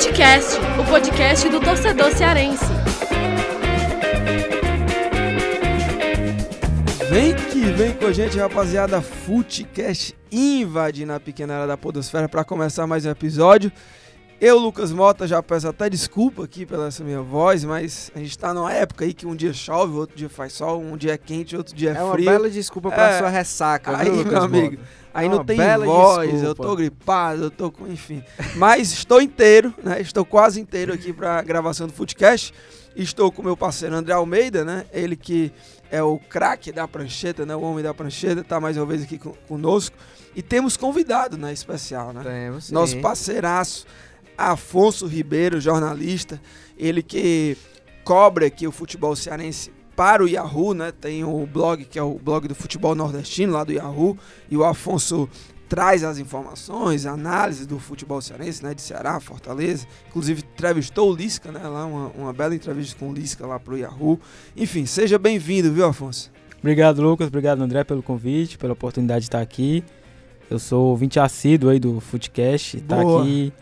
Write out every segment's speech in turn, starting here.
Futecast, o podcast do torcedor cearense. Vem que vem com a gente, rapaziada. Futecast invade na pequena área da Podosfera para começar mais um episódio. Eu, Lucas Mota, já peço até desculpa aqui pela essa minha voz, mas a gente tá numa época aí que um dia chove, outro dia faz sol, um dia é quente, outro dia é, É uma frio. bela desculpa pra É. sua ressaca, Aí, viu, Lucas meu amigo, Mota? Aí não uma tem voz, desculpa. eu tô gripado, eu tô com. Enfim. Mas estou inteiro, né? Estou quase inteiro aqui pra gravação do Footcast. Estou com meu parceiro André Almeida, né? Ele que é o craque da prancheta, né? O homem da prancheta, tá mais uma vez aqui com- conosco. E temos convidado, né? Especial, né? Temos, sim. Nosso parceiraço, Afonso Ribeiro, jornalista, ele que cobre aqui o futebol cearense para o Yahoo, né? Tem o blog que é o blog do futebol nordestino lá do Yahoo, e o Afonso traz as informações, análise do futebol cearense, né, de Ceará, Fortaleza. Inclusive entrevistou o Lisca, né, lá uma, uma bela entrevista com o Lisca lá pro Yahoo. Enfim, seja bem-vindo, viu, Afonso? Obrigado, Lucas. Obrigado, André, pelo convite, pela oportunidade de estar aqui. Eu sou ouvinte assíduo aí do Footcast. Estar Boa. aqui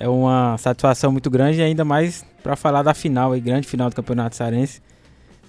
é uma satisfação muito grande, e ainda mais para falar da final, aí, grande final do Campeonato Cearense.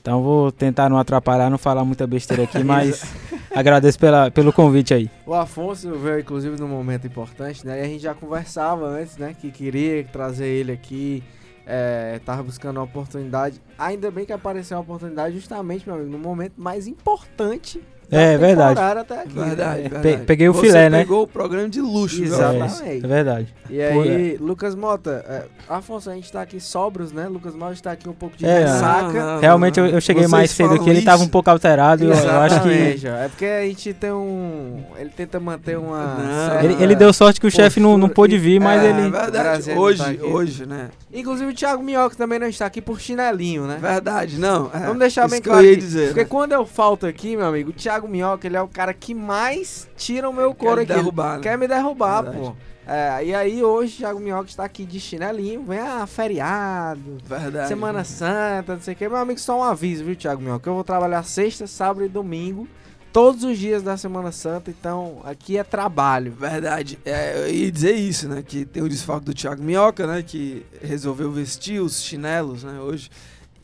Então vou tentar não atrapalhar, não falar muita besteira aqui, mas agradeço pela, pelo convite aí. O Afonso veio, inclusive, num momento importante, né? E a gente já conversava antes, né? Que queria trazer ele aqui. É, tava buscando uma oportunidade. Ainda bem que apareceu uma oportunidade justamente, meu amigo, no momento mais importante É, verdade. até aqui. Verdade, né? verdade. Pe- peguei o Você filé, né? pegou o programa de luxo? Exatamente. É verdade. E aí, Lucas Mota, é, Afonso, a gente tá aqui sobros, né? Lucas Mota está aqui um pouco de É, ressaca. Realmente eu, eu cheguei Vocês mais cedo aqui, ele tava um pouco alterado. Eu, eu acho que. É porque a gente tem um. Ele tenta manter uma. Certa- Ele, ele deu sorte que o chefe não, não pôde vir, mas é, ele. verdade. Graziano Hoje, tá hoje, né? Inclusive o Thiago Minhoca também não está aqui por chinelinho, né? Verdade, não. é, Vamos deixar isso bem que claro. eu ia aqui, dizer. Porque né? quando eu falto aqui, meu amigo, o Thiago Minhoca, ele é o cara que mais tira o meu couro Quer aqui. derrubar, né? Quer me derrubar, Verdade. pô. É, e aí hoje o Thiago Minhoca está aqui de chinelinho, vem a feriado, Verdade. Semana Santa, não sei o que. Meu amigo, só um aviso, viu, Thiago Minhoca? Eu vou trabalhar sexta, sábado e domingo, todos os dias da Semana Santa, então aqui é trabalho. Verdade. É, eu ia dizer isso, né? Que tem o desfalque do Thiago Minhoca, né? Que resolveu vestir os chinelos, né? Hoje.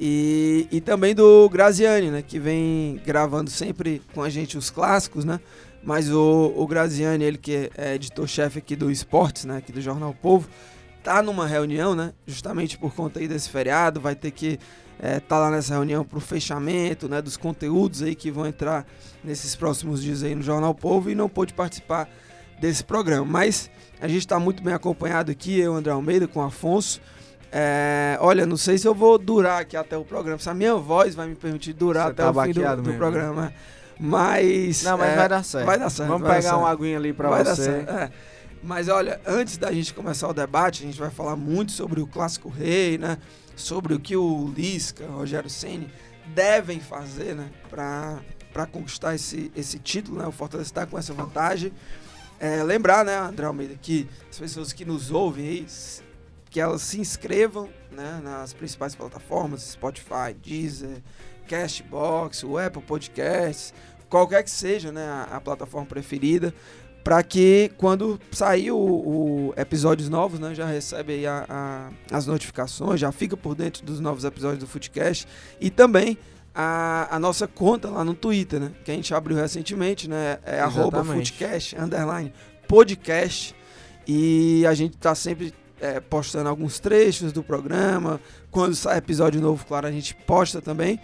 E, e também do Graziani, né? Que vem gravando sempre com a gente os clássicos, né? Mas o, o Graziani, ele que é editor-chefe aqui do Esportes, né? Aqui do Jornal Povo, tá numa reunião, né? Justamente por conta aí desse feriado, vai ter que é, tá lá nessa reunião pro fechamento, né? Dos conteúdos aí que vão entrar nesses próximos dias aí no Jornal Povo e não pôde participar desse programa. Mas a gente está muito bem acompanhado aqui, eu, André Almeida, com o Afonso. É, olha, não sei se eu vou durar aqui até o programa, se a minha voz vai me permitir durar Você até tá o fim do, do mesmo, programa. Mas. Não, mas é, vai dar certo. vai dar certo, Vamos pegar certo. uma aguinha ali dar você. é. Mas olha, antes da gente começar o debate, a gente vai falar muito sobre o Clássico Rei, né? Sobre o que o Lisca, Rogério Ceni devem fazer, né? Pra, pra conquistar esse, esse título, né? O Fortaleza está com essa vantagem. É, lembrar, né, André Almeida, que as pessoas que nos ouvem aí, que elas se inscrevam né, nas principais plataformas, Spotify, Deezer, Castbox, o Apple Podcasts, qualquer que seja né, a, a plataforma preferida, para que quando sair o, o episódios novos, né, já recebe aí a- a- as notificações, já fica por dentro dos novos episódios do Footcast e também a, a nossa conta lá no Twitter, né, que a gente abriu recentemente, né, é arroba Exatamente. Footcast, underline, podcast, e a gente tá sempre é, postando alguns trechos do programa, quando sai episódio novo, claro, a gente posta também,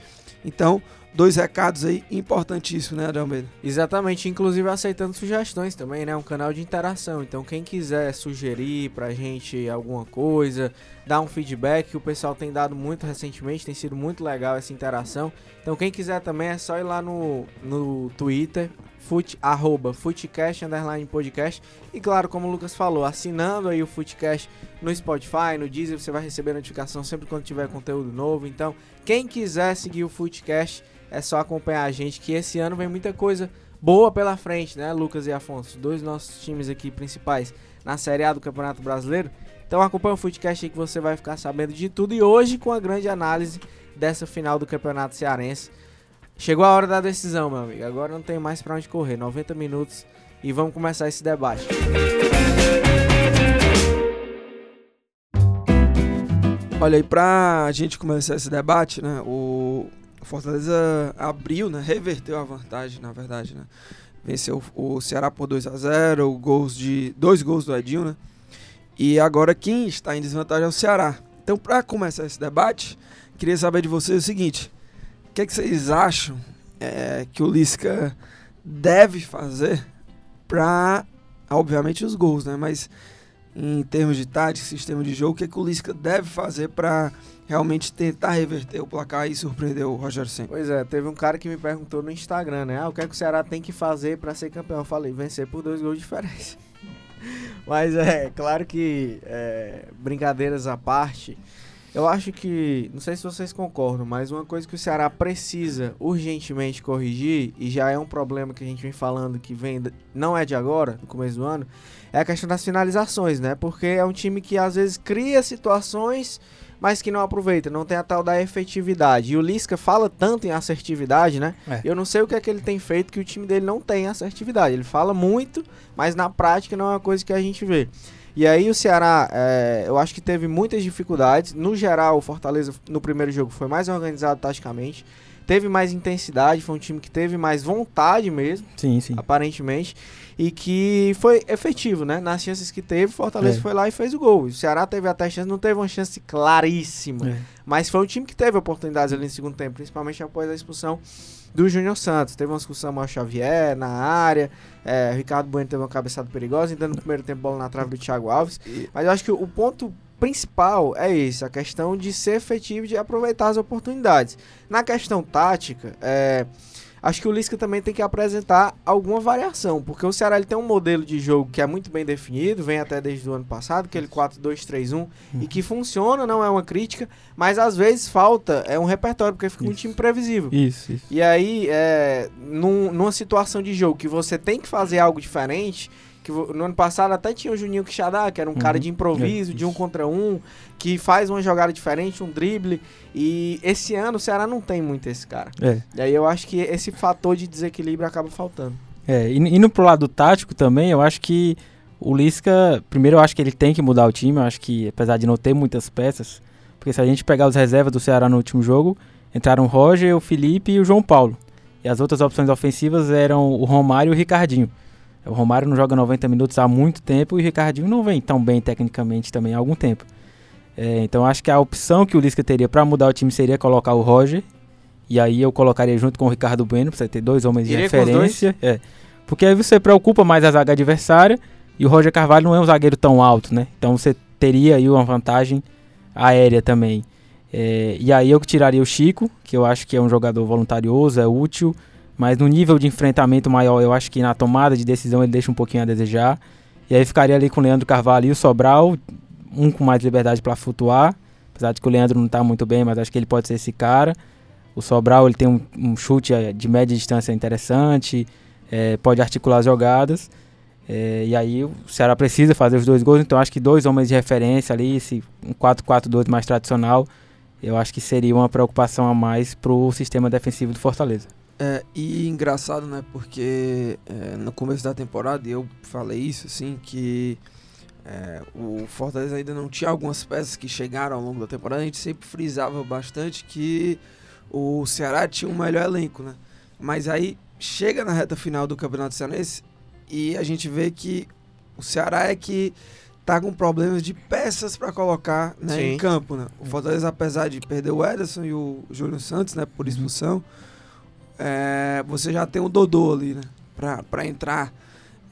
então, dois recados aí importantíssimos, né, André Almeida? Exatamente, inclusive aceitando sugestões também, né? Um canal de interação. Então, quem quiser sugerir pra gente alguma coisa, dar um feedback, que o pessoal tem dado muito recentemente, tem sido muito legal essa interação. Então, quem quiser também é só ir lá no, no Twitter, fut, arroba Footcast, underline podcast. E claro, como o Lucas falou, assinando aí o Footcast no Spotify, no Deezer, você vai receber notificação sempre quando tiver conteúdo novo. Então, quem quiser seguir o Footcast, é só acompanhar a gente, que esse ano vem muita coisa boa pela frente, né, Lucas e Afonso? Dois nossos times aqui principais na Série A do Campeonato Brasileiro. Então acompanha o Footcast aí que você vai ficar sabendo de tudo. E hoje com a grande análise dessa final do Campeonato Cearense. Chegou a hora da decisão, meu amigo. Agora não tem mais pra onde correr. 90 minutos e vamos começar esse debate. Olha aí, pra gente começar esse debate, né? O Fortaleza abriu, né? Reverteu a vantagem, na verdade, né? Venceu o Ceará por 2 a 0 gols de dois gols do Edinho, né? E agora quem está em desvantagem é o Ceará. Então, para começar esse debate, queria saber de vocês o seguinte: que, é que vocês acham é, que o Lisca deve fazer para, obviamente, os gols, né? Mas em termos de tática, sistema de jogo, o que, é que o Lisca deve fazer para realmente tentar reverter o placar e surpreender o Rogério Senna? Pois é, teve um cara que me perguntou no Instagram, né? Ah, o que é que o Ceará tem que fazer para ser campeão? Eu falei, vencer por dois gols de diferença. Mas é claro que, é, brincadeiras à parte, eu acho que, não sei se vocês concordam, mas uma coisa que o Ceará precisa urgentemente corrigir, e já é um problema que a gente vem falando que vem, não é de agora, no começo do ano, é a questão das finalizações, né? Porque é um time que às vezes cria situações, mas que não aproveita, não tem a tal da efetividade. E o Lisca fala tanto em assertividade, né? É. Eu não sei o que é que ele tem feito que o time dele não tem assertividade. Ele fala muito, mas na prática não é uma coisa que a gente vê. E aí o Ceará, é, eu acho que teve muitas dificuldades. No geral, o Fortaleza no primeiro jogo foi mais organizado taticamente, teve mais intensidade, foi um time que teve mais vontade mesmo, sim, sim. aparentemente, e que foi efetivo, né? Nas chances que teve, Fortaleza é. foi lá e fez o gol. O Ceará teve até chance, não teve uma chance claríssima, é. mas foi um time que teve oportunidades ali no segundo tempo, principalmente após a expulsão do Júnior Santos. Teve uma discussão com o Xavier na área. É, Ricardo Bueno teve uma cabeçada perigosa, ainda no primeiro tempo bola na trave do Thiago Alves. Mas eu acho que o ponto principal é esse, a questão de ser efetivo e de aproveitar as oportunidades. Na questão tática, é, acho que o Lisca também tem que apresentar alguma variação, porque o Ceará ele tem um modelo de jogo que é muito bem definido, vem até desde o ano passado, aquele 4-2-3-1, hum. e que funciona, não é uma crítica, mas às vezes falta é um repertório, porque fica isso. um time previsível. Isso, isso. E aí, é, num, numa situação de jogo que você tem que fazer algo diferente, que no ano passado até tinha o Juninho Quixadá, que era um uhum. cara de improviso, é, de um contra um, que faz uma jogada diferente, um drible. E esse ano o Ceará não tem muito esse cara. É. E aí eu acho que esse fator de desequilíbrio acaba faltando. É, e indo pro lado tático também, eu acho que o Lisca, primeiro eu acho que ele tem que mudar o time, eu acho que apesar de não ter muitas peças, porque se a gente pegar os reservas do Ceará no último jogo, entraram o Roger, o Felipe e o João Paulo. E as outras opções ofensivas eram o Romário e o Ricardinho. O Romário não joga 90 minutos há muito tempo e o Ricardinho não vem tão bem tecnicamente também há algum tempo. É, então acho que a opção que o Lisca teria para mudar o time seria colocar o Roger. E aí eu colocaria junto com o Ricardo Bueno, para você ter dois homens de Iria referência. É, porque aí você preocupa mais a zaga adversária e o Roger Carvalho não é um zagueiro tão alto, né? Então você teria aí uma vantagem aérea também. É, e aí eu tiraria o Chico, que eu acho que é um jogador voluntarioso, é útil, mas no nível de enfrentamento maior, eu acho que na tomada de decisão ele deixa um pouquinho a desejar. E aí ficaria ali com o Leandro Carvalho e o Sobral, um com mais liberdade para flutuar. Apesar de que o Leandro não está muito bem, mas acho que ele pode ser esse cara. O Sobral ele tem um, um chute eh, de média distância interessante, é, pode articular as jogadas. É, e aí o Ceará precisa fazer os dois gols, então acho que dois homens de referência ali, esse um 4-4-2 mais tradicional, eu acho que seria uma preocupação a mais para o sistema defensivo do Fortaleza. É, e engraçado, né? Porque é, no começo da temporada, eu falei isso, assim, que é, o Fortaleza ainda não tinha algumas peças que chegaram ao longo da temporada. A gente sempre frisava bastante que o Ceará tinha um melhor elenco, né? Mas aí chega na reta final do Campeonato Cearense e a gente vê que o Ceará é que tá com problemas de peças para colocar né, em campo, né? O Fortaleza, apesar de perder o Ederson e o Júlio Santos, né, por uhum. expulsão, uhum é, você já tem o Dodô ali, né? Para entrar.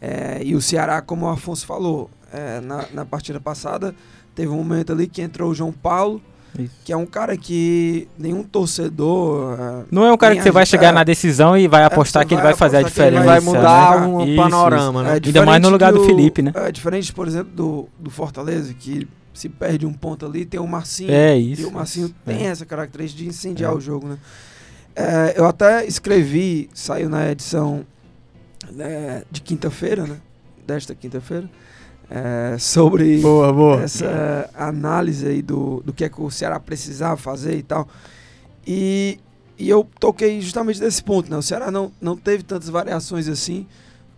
É, e o Ceará, como o Afonso falou, é, na, na partida passada, teve um momento ali que entrou o João Paulo, Isso. que é um cara que nenhum torcedor. É, não é um cara que você vai chegar na decisão e vai é, apostar que ele vai, fazer a diferença. Ele vai mudar né? um isso, panorama, isso. né? Ainda mais no lugar do, do, Felipe, né? É diferente, por exemplo, do, do Fortaleza, que se perde um ponto ali, tem o Marcinho. É isso. E o Marcinho tem essa característica de incendiar o jogo, né? É, eu até escrevi, saiu na edição né, de quinta-feira, né? Desta quinta-feira. É, sobre boa, boa. essa análise aí do, do que é que o Ceará precisava fazer e tal. E, e eu toquei justamente desse ponto, né? O Ceará não, não teve tantas variações assim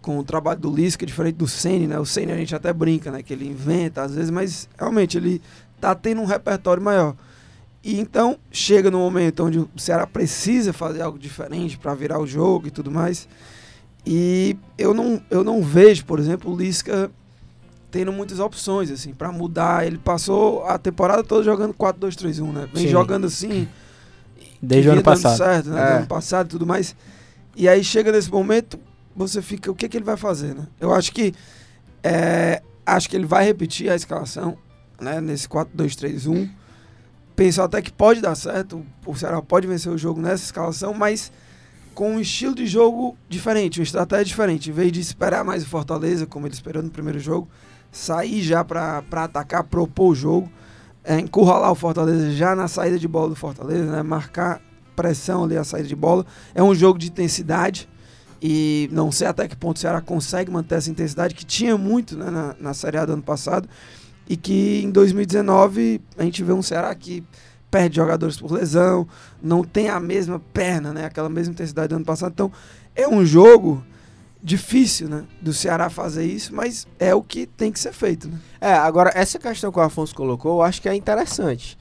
com o trabalho do Lisca, diferente do Ceni, né? O Ceni a gente até brinca, né? Que ele inventa às vezes, mas realmente ele tá tendo um repertório maior. E então chega no momento onde o Ceará precisa fazer algo diferente para virar o jogo e tudo mais. E eu não, eu não vejo, por exemplo, o Lisca tendo muitas opções assim para mudar. Ele passou a temporada toda jogando 4-2-3-1, né? Vem Sim. jogando assim Desde o ano passado. certo, né? É. Do ano passado e tudo mais. E aí chega nesse momento, você fica, o que, que ele vai fazer, né? Eu acho que é, acho que ele vai repetir a escalação, né? Nesse 4-2-3-1. Penso até que pode dar certo, o Ceará pode vencer o jogo nessa escalação, mas com um estilo de jogo diferente, uma estratégia diferente. Em vez de esperar mais o Fortaleza, como ele esperou no primeiro jogo, sair já para atacar, propor o jogo, é, encurralar o Fortaleza já na saída de bola do Fortaleza, né? marcar pressão ali a saída de bola. É um jogo de intensidade e não sei até que ponto o Ceará consegue manter essa intensidade que tinha muito né, na, na Série A do ano passado e que em 2019 a gente vê um Ceará que perde jogadores por lesão, não tem a mesma perna, né, aquela mesma intensidade do ano passado. Então é um jogo difícil, né, do Ceará fazer isso, mas é o que tem que ser feito, né? É, agora, essa questão que o Afonso colocou, eu acho que é interessante.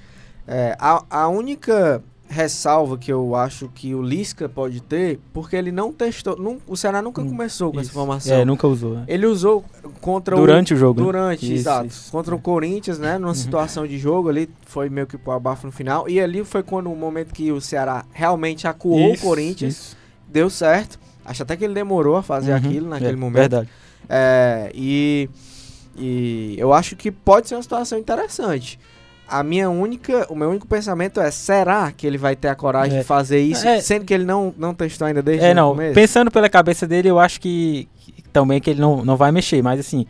É, a, a única ressalva que eu acho que o Lisca pode ter, porque ele não testou. nun- o Ceará nunca Hum, começou com essa Isso. formação. É, nunca usou. né? Ele usou contra Durante o o. jogo. né? Durante, Isso, exato. isso. Contra o. Corinthians, né? Numa Uhum. situação de jogo ali, foi meio que pro abafo no final. E ali foi quando o momento que o Ceará realmente acuou o Corinthians. Deu certo. Acho até que ele demorou a fazer Uhum. aquilo naquele É, momento. Verdade. É, e, e eu acho que pode ser uma situação interessante. A minha única, o meu único pensamento é, será que ele vai ter a coragem É. de fazer isso, É. sendo que ele não, não testou ainda desde É, o não. começo? Pensando pela cabeça dele, eu acho que, que também que ele não, não vai mexer. Mas assim,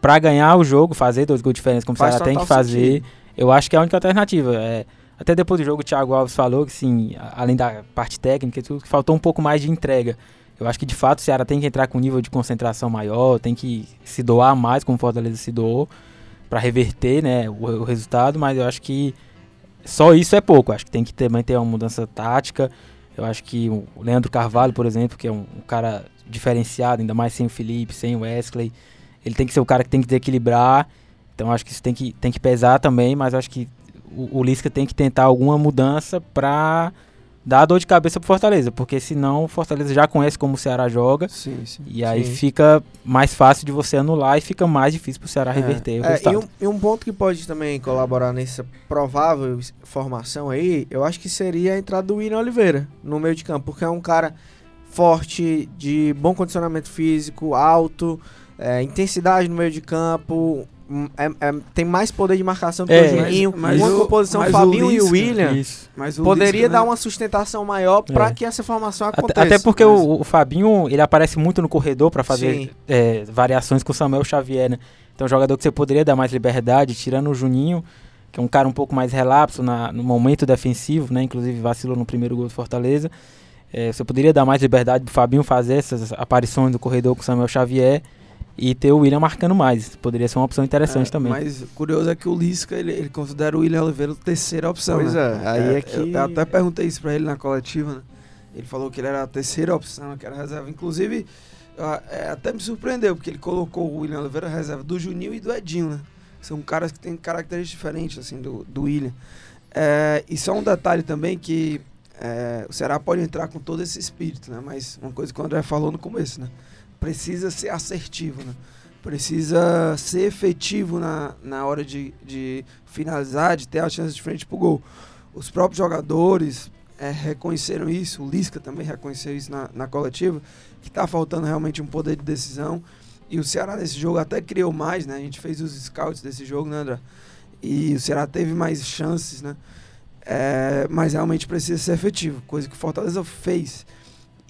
pra ganhar o jogo, fazer dois gols de diferença, como o Faz Ceará tem que fazer, sentido. eu acho que é a única alternativa. É, até depois do jogo, o Thiago Alves falou que, sim, além da parte técnica e tudo, faltou um pouco mais de entrega. Eu acho que de fato o Ceará tem que entrar com um nível de concentração maior, tem que se doar mais, como o Fortaleza se doou, pra reverter né, o, o resultado, mas eu acho que só isso é pouco. Eu acho que tem que também ter uma mudança tática. Eu acho que o Leandro Carvalho, por exemplo, que é um, um cara diferenciado, ainda mais sem o Felipe, sem o Wesley, ele tem que ser o cara que tem que desequilibrar. Então acho que isso tem que, tem que pesar também, mas acho que o, o Lisca tem que tentar alguma mudança pra dar dor de cabeça pro Fortaleza, porque senão o Fortaleza já conhece como o Ceará joga. Sim, sim. E aí Sim. fica mais fácil de você anular e fica mais difícil pro Ceará reverter o É, resultado. e, um, e um ponto que pode também colaborar nessa provável formação aí, eu acho que seria a entrada do William Oliveira no meio de campo, porque é um cara forte, de bom condicionamento físico, alto, é, intensidade no meio de campo, é- é- tem mais poder de marcação do que É, o Juninho. mas- mas uma o- composição Fabinho e o Lisca- William Isso. Mas o poderia Lisca, dar né, uma sustentação maior para É. que essa formação Até, aconteça. até porque Mas- o, o Fabinho, ele aparece muito no corredor pra fazer é, variações com o Samuel Xavier, né? Então, um jogador que você poderia dar mais liberdade, tirando o Juninho, que é um cara um pouco mais relapso na- no momento defensivo, né? Inclusive vacilou no primeiro gol do Fortaleza. É, você poderia dar mais liberdade pro Fabinho fazer essas aparições do corredor com o Samuel Xavier e ter o William marcando mais. Poderia ser uma opção interessante É, também. Mas o curioso é que o Lisca, ele, ele considera o William Oliveira a terceira opção. Pois né? é, aí é eu- que- Eu, até perguntei isso pra ele na coletiva, né? Ele falou que ele era a terceira opção, que era a reserva. Inclusive, eu- é, até me surpreendeu, porque ele colocou o William Oliveira reserva do Juninho e do Edinho, né? São caras que têm características diferentes, assim, do, do William. É, e só um detalhe também que é, o Ceará pode entrar com todo esse espírito, né? Mas uma coisa que o André falou no começo, né? Precisa ser assertivo, né? Precisa ser efetivo na, na hora de, de finalizar, de ter a chance de frente pro gol. Os próprios jogadores é, reconheceram isso, o Lisca também reconheceu isso na, na coletiva, que tá faltando realmente um poder de decisão. E o Ceará nesse jogo até criou mais, né? A gente fez os scouts desse jogo, né, André? E o Ceará teve mais chances, né? É, mas realmente precisa ser efetivo, coisa que o Fortaleza fez.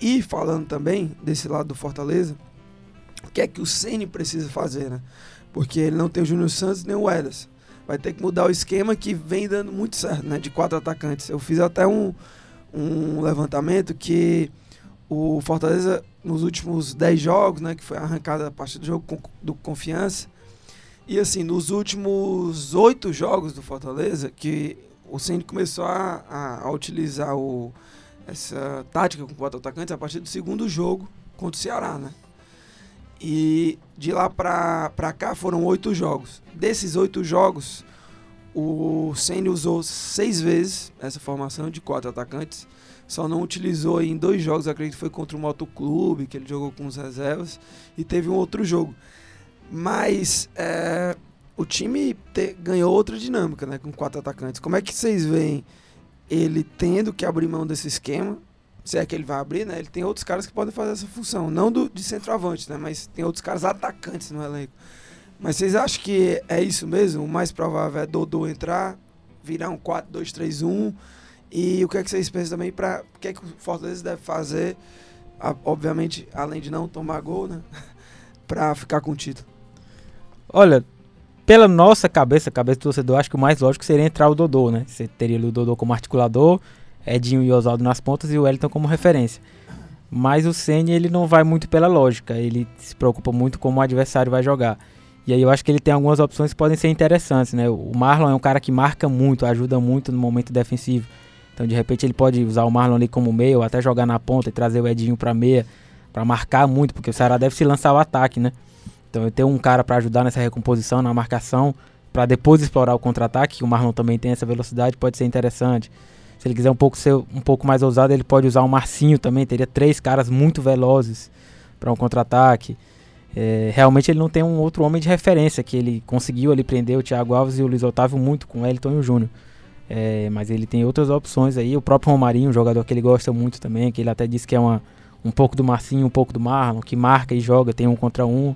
E falando também desse lado do Fortaleza, o que é que o Ceni precisa fazer, né? Porque ele não tem o Júnior Santos nem o Edas. Vai ter que mudar o esquema que vem dando muito certo, né? De quatro atacantes. Eu fiz até um, um levantamento que o Fortaleza, nos últimos 10 jogos, né? Que foi arrancada a partir do jogo do Confiança. E assim, nos últimos oito jogos do Fortaleza, que o Ceni começou a, a- a utilizar o, essa tática com quatro atacantes a partir do segundo jogo contra o Ceará, né? E de lá pra cá foram oito jogos. Desses oito jogos, o Ceni usou seis vezes essa formação de quatro atacantes. Só não utilizou em dois jogos, acredito que foi contra o Motoclube, que ele jogou com os reservas, e teve um outro jogo. Mas é, o time te, ganhou outra dinâmica, né? Com quatro atacantes. Como é que vocês veem ele tendo que abrir mão desse esquema? Se é que ele vai abrir, né? Ele tem outros caras que podem fazer essa função. Não do, de centroavante, né? Mas tem outros caras atacantes no elenco. Mas vocês acham que é isso mesmo? O mais provável é Dodô entrar, virar um 4-2-3-1 e o que é que vocês pensam também para o que é que o Fortaleza deve fazer, obviamente, além de não tomar gol, né? para ficar com o título? Olha, pela nossa cabeça, cabeça do torcedor, acho que o mais lógico seria entrar o Dodô, né? Você teria o Dodô como articulador, Edinho e Oswaldo nas pontas e o Wellington como referência. Mas o Ceni ele não vai muito pela lógica, ele se preocupa muito como o adversário vai jogar. E aí eu acho que ele tem algumas opções que podem ser interessantes, né? O Marlon é um cara que marca muito, ajuda muito no momento defensivo. Então, de repente, ele pode usar o Marlon ali como meio, até jogar na ponta e trazer o Edinho para meia, para marcar muito, porque o Ceará deve se lançar o ataque, né? Então, eu tenho um cara para ajudar nessa recomposição, na marcação, para depois explorar o contra-ataque, que o Marlon também tem essa velocidade, pode ser interessante. Se ele quiser um pouco ser um pouco mais ousado, ele pode usar o Marcinho também, teria três caras muito velozes para um contra-ataque. É, realmente ele não tem um outro homem de referência que ele conseguiu ali prender o Thiago Alves e o Luiz Otávio muito com o Elton e o Júnior. É, mas ele tem outras opções aí. O próprio Romarinho, um jogador que ele gosta muito também, que ele até disse que é uma, um pouco do Marcinho, um pouco do Marlon, que marca e joga, tem um contra um.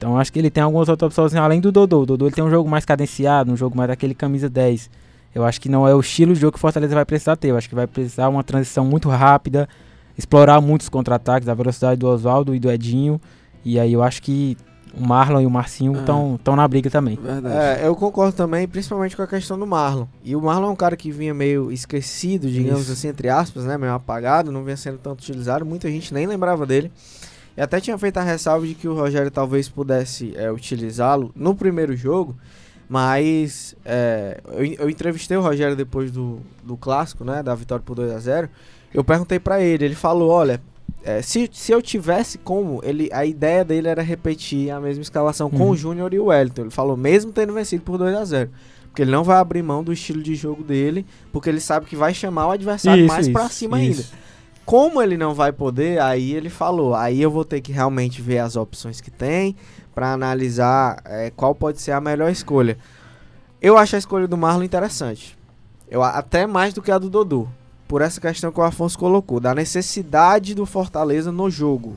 Então acho que ele tem algumas outras opções além do Dodô. O Dodô ele tem um jogo mais cadenciado, um jogo mais daquele camisa 10. Eu acho que não é o estilo de jogo que o Fortaleza vai precisar ter. Eu acho que vai precisar uma transição muito rápida, explorar muitos contra-ataques, a velocidade do Oswaldo e do Edinho. E aí eu acho que o Marlon e o Marcinho estão é. na briga também. É, eu concordo também, principalmente com a questão do Marlon. E o Marlon é um cara que vinha meio esquecido, digamos Isso. assim, entre aspas, né? Meio apagado, não vinha sendo tanto utilizado. Muita gente nem lembrava dele. E até tinha feito a ressalva de que o Rogério talvez pudesse é, utilizá-lo no primeiro jogo. Mas é, eu, eu, entrevistei o Rogério depois do, do clássico, né? Da vitória por 2 a 0 Eu perguntei para ele, ele falou, olha, é, se, se eu tivesse como, ele, a ideia dele era repetir a mesma escalação uhum. com o. Júnior e o Wellington. Ele falou, mesmo tendo vencido por 2 a 0 Porque ele não vai abrir mão do estilo de jogo dele, porque ele sabe que vai chamar o adversário isso, mais pra cima isso. ainda. Como ele não vai poder, aí ele falou, aí eu vou ter que realmente ver as opções que tem para analisar é, qual pode ser a melhor escolha. Eu acho a escolha do Marlon interessante. Eu, até mais do que a do Dodô por essa questão que o Afonso colocou, da necessidade do Fortaleza no jogo.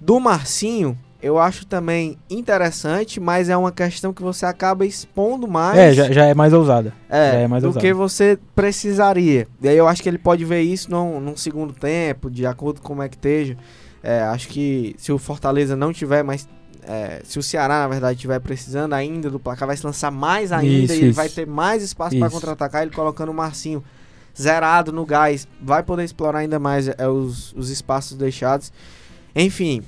Do Marcinho, eu acho também interessante, mas é uma questão que você acaba expondo mais. É, já, já é mais ousada. É, é mais do ousada. que você precisaria. E aí eu acho que ele pode ver isso num, num segundo tempo, de acordo com como é que esteja. É, acho que se o Fortaleza não tiver mais. É, se o Ceará, na verdade, estiver precisando ainda do placar, vai se lançar mais ainda isso, e isso. vai ter mais espaço para contra-atacar ele colocando o Marcinho zerado no gás, vai poder explorar ainda mais é, os, os espaços deixados. Enfim,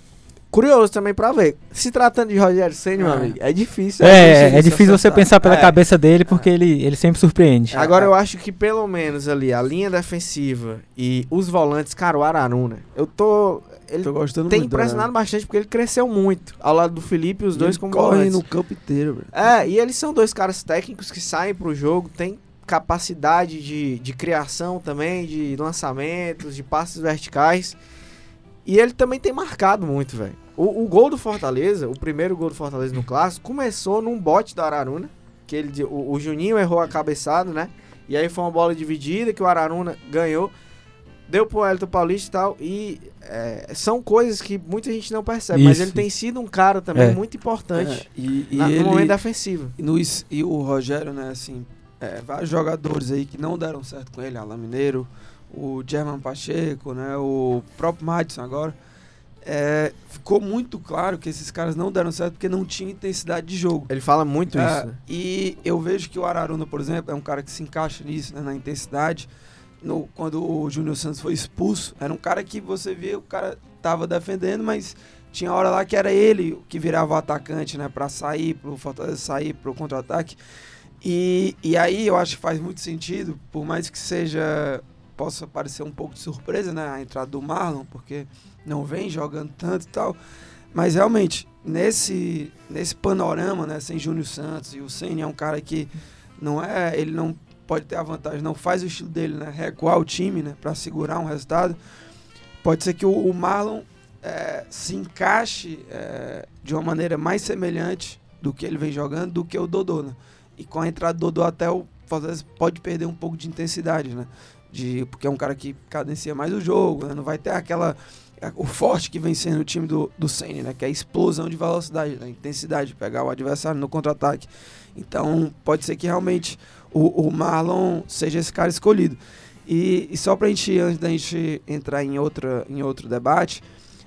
curioso também para ver. Se tratando de Rogério Senna, meu é. amigo, é difícil. É, é difícil você pensar pela é. cabeça dele porque é. ele, ele sempre surpreende. Agora eu acho que pelo menos ali a linha defensiva e os volantes, cara, o Araruna, eu tô ele tô gostando tem muito, impressionado né? bastante porque ele cresceu muito ao lado do Felipe, os dois como correm no campo inteiro, bro. É, e eles são dois caras técnicos que saem pro jogo, tem capacidade de, de criação também, de lançamentos, de passes verticais. E ele também tem marcado muito, velho. O, o, gol do Fortaleza, o primeiro gol do Fortaleza no clássico, começou num bote da Araruna. Que ele, o, o Juninho errou a cabeçada, né? E aí foi uma bola dividida que o Araruna ganhou. Deu pro Elton Paulista e tal. E é, são coisas que muita gente não percebe. Isso. Mas ele tem sido um cara também é. muito importante é. e, e na, no momento defensivo. E, no, e o Rogério, né, assim, é, vários jogadores aí que não deram certo com ele, Alain Mineiro, o German Pacheco, né, o próprio Madison agora. É, ficou muito claro que esses caras não deram certo porque não tinha intensidade de jogo. Ele fala muito é, isso. Né? E eu vejo que o Araruna, por exemplo, é um cara que se encaixa nisso, né, na intensidade. No, quando o Júnior Santos foi expulso, era um cara que você via, o cara tava defendendo, mas tinha hora lá que era ele que virava o atacante, né, para sair, pro Fortaleza sair pro contra-ataque. E, e aí eu acho que faz muito sentido, por mais que seja. Possa parecer um pouco de surpresa, né? A entrada do Marlon, porque não vem jogando tanto e tal. Mas realmente, nesse, nesse panorama, né? Sem Júnior Santos e o Senna é um cara que não é, ele não pode ter a vantagem, não faz o estilo dele, né? Recuar o time, né? Para segurar um resultado. Pode ser que o, o Marlon é, se encaixe é, de uma maneira mais semelhante do que ele vem jogando do que o Dodô, né? E com a entrada do Dodô até o Fortaleza pode perder um pouco de intensidade, né? De, porque é um cara que cadencia mais o jogo, né? não vai ter aquela o forte que vem sendo o time do, do Senna, né? Que é a explosão de velocidade, né? intensidade, pegar o adversário no contra-ataque. Então, pode ser que realmente o, o, Marlon seja esse cara escolhido. E, e só pra gente, antes da gente entrar em, outra, em outro debate,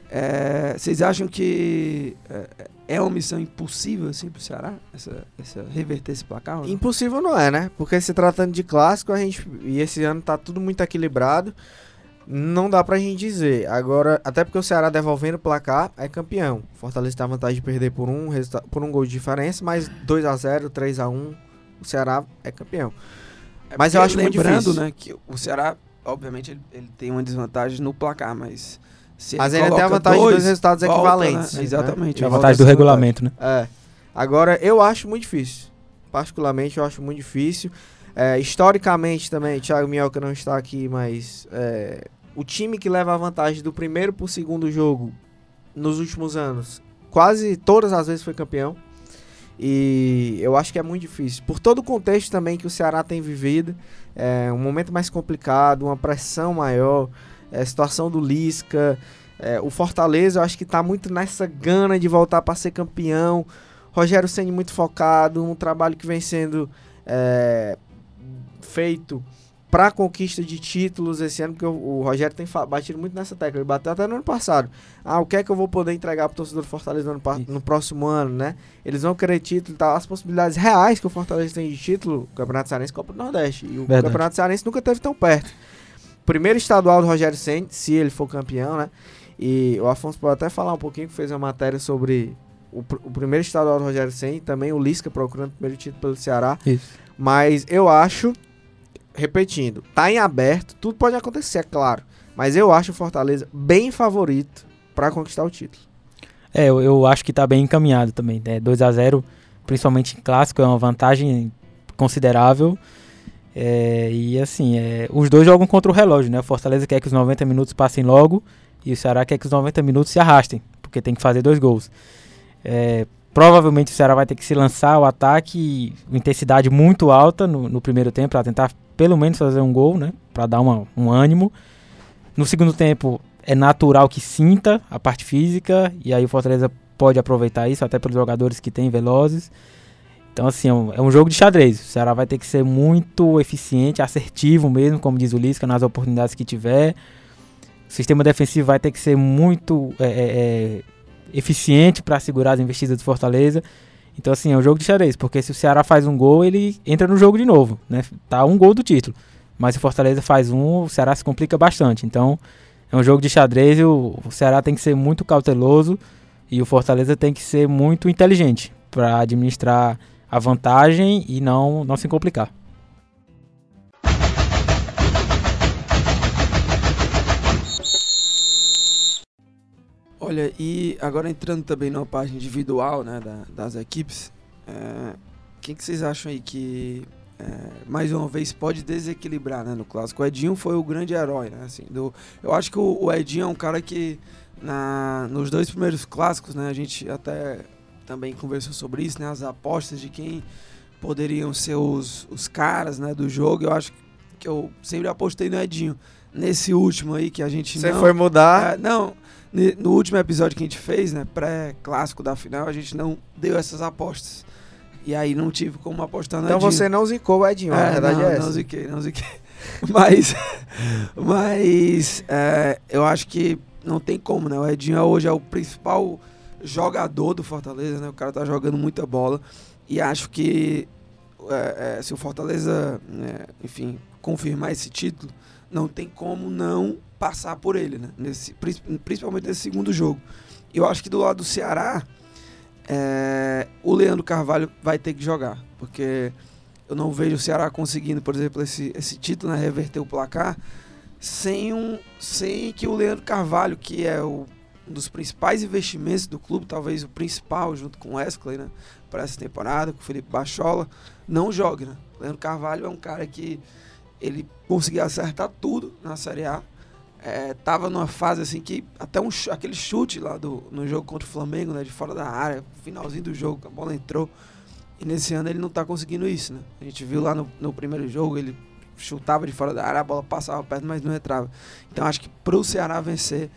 é, vocês acham que é, é uma missão impossível, assim, pro Ceará? Essa, essa, reverter esse placar? Não? Impossível não é, né? Porque se tratando de clássico, a gente. E esse ano tá tudo muito equilibrado. Não dá pra gente dizer. Agora, até porque o Ceará devolvendo o placar é campeão. Fortaleza tem a vantagem de perder por um, por um gol de diferença, mas 2 a 0 3 a 1 o Ceará é campeão. É mas eu acho lembrando, né, que o Ceará, obviamente, ele, ele, tem uma desvantagem no placar, mas se mas ele, ele tem a vantagem dois, de dois resultados volta, equivalentes. Né? Exatamente. Né? A vantagem do regulamento, né? É. Agora, eu acho muito difícil. Particularmente, eu acho muito difícil. É, historicamente também, Thiago Minhoca não está aqui, mas é, o time que leva a vantagem do primeiro para o segundo jogo nos últimos anos, quase todas as vezes foi campeão. E eu acho que é muito difícil. Por todo o contexto também que o Ceará tem vivido, é um momento mais complicado, uma pressão maior, é, situação do Lisca. É, o Fortaleza, eu acho que está muito nessa gana de voltar para ser campeão. Rogério Senni muito focado, um trabalho que vem sendo é, feito para conquista de títulos esse ano, porque o, o Rogério tem batido muito nessa tecla. Ele bateu até no ano passado. Ah, o que é que eu vou poder entregar pro torcedor do Fortaleza no, no próximo ano, né? Eles vão querer título e tal. As possibilidades reais que o Fortaleza tem de título, o Campeonato Cearense Copa do Nordeste. E o Verdade. Campeonato Cearense nunca teve tão perto. Primeiro estadual do Rogério Senna, se ele for campeão, né? E o Afonso pode até falar um pouquinho, que fez uma matéria sobre o, o primeiro estadual do Rogério Senna e também o Lisca procurando o primeiro título pelo Ceará. Isso. Mas eu acho repetindo, tá em aberto, tudo pode acontecer, é claro. Mas eu acho o Fortaleza bem favorito para conquistar o título. É, eu, eu, acho que tá bem encaminhado também. Né? 2 a 0 principalmente em clássico, é uma vantagem considerável. É, e assim, é, os dois jogam contra o relógio, né? O Fortaleza quer que os 90 minutos passem logo e o Ceará quer que os 90 minutos se arrastem, porque tem que fazer dois gols. É, provavelmente o Ceará vai ter que se lançar ao ataque, intensidade muito alta no, no primeiro tempo, para tentar pelo menos fazer um gol, né? Para dar uma, um ânimo. No segundo tempo, é natural que sinta a parte física, e aí o Fortaleza pode aproveitar isso, até pelos jogadores que tem velozes. Então, assim, é um, é um, jogo de xadrez. O Ceará vai ter que ser muito eficiente, assertivo mesmo, como diz o Lisca, nas oportunidades que tiver. O sistema defensivo vai ter que ser muito é, é, é eficiente para segurar as investidas do Fortaleza. Então, assim, é um jogo de xadrez, porque se o Ceará faz um gol, ele entra no jogo de novo, né? Tá um gol do título. Mas se o Fortaleza faz um, o Ceará se complica bastante. Então, é um jogo de xadrez e o, o Ceará tem que ser muito cauteloso e o Fortaleza tem que ser muito inteligente para administrar a vantagem e não, não se complicar. Olha, e agora entrando também na parte individual né, da, das equipes, é, quem que vocês acham aí que é, mais uma vez pode desequilibrar né, no clássico? O Edinho foi o grande herói, né? Assim, do, eu acho que o, o Edinho é um cara que na, nos dois primeiros clássicos, né, a gente até também conversou sobre isso, né, as apostas de quem poderiam ser os, os caras né, do jogo. Eu acho que eu sempre apostei no Edinho. Nesse último aí que a gente Você não, foi mudar? É, não, no último episódio que a gente fez, né, pré-clássico da final, a gente não deu essas apostas. E aí não tive como apostar no Então Edinho. você não zicou o Edinho, é, a verdade não, é essa. Não ziquei, não ziquei. Mas, mas é, eu acho que não tem como, né? O Edinho hoje é o principal jogador do Fortaleza, né? O cara tá jogando muita bola. E acho que é, é, se o Fortaleza, né, enfim, confirmar esse título, não tem como não passar por ele, né? Nesse, principalmente nesse segundo jogo. Eu acho que do lado do Ceará, é, o Leandro Carvalho vai ter que jogar, porque eu não vejo o Ceará conseguindo, por exemplo, esse, esse título, né, reverter o placar, sem, um, sem que o Leandro Carvalho, que é o um dos principais investimentos do clube, talvez o principal, junto com o Wesley, né? Para essa temporada, com o Felipe Bachola, não jogue, né? Leandro Carvalho é um cara que ele conseguia acertar tudo na Série A. É, tava numa fase assim que até um, aquele chute lá do, no jogo contra o Flamengo, né? De fora da área, finalzinho do jogo, a bola entrou. E nesse ano ele não tá conseguindo isso, né? A gente viu lá no, no primeiro jogo, ele chutava de fora da área, a bola passava perto, mas não entrava. Então acho que pro Ceará vencer,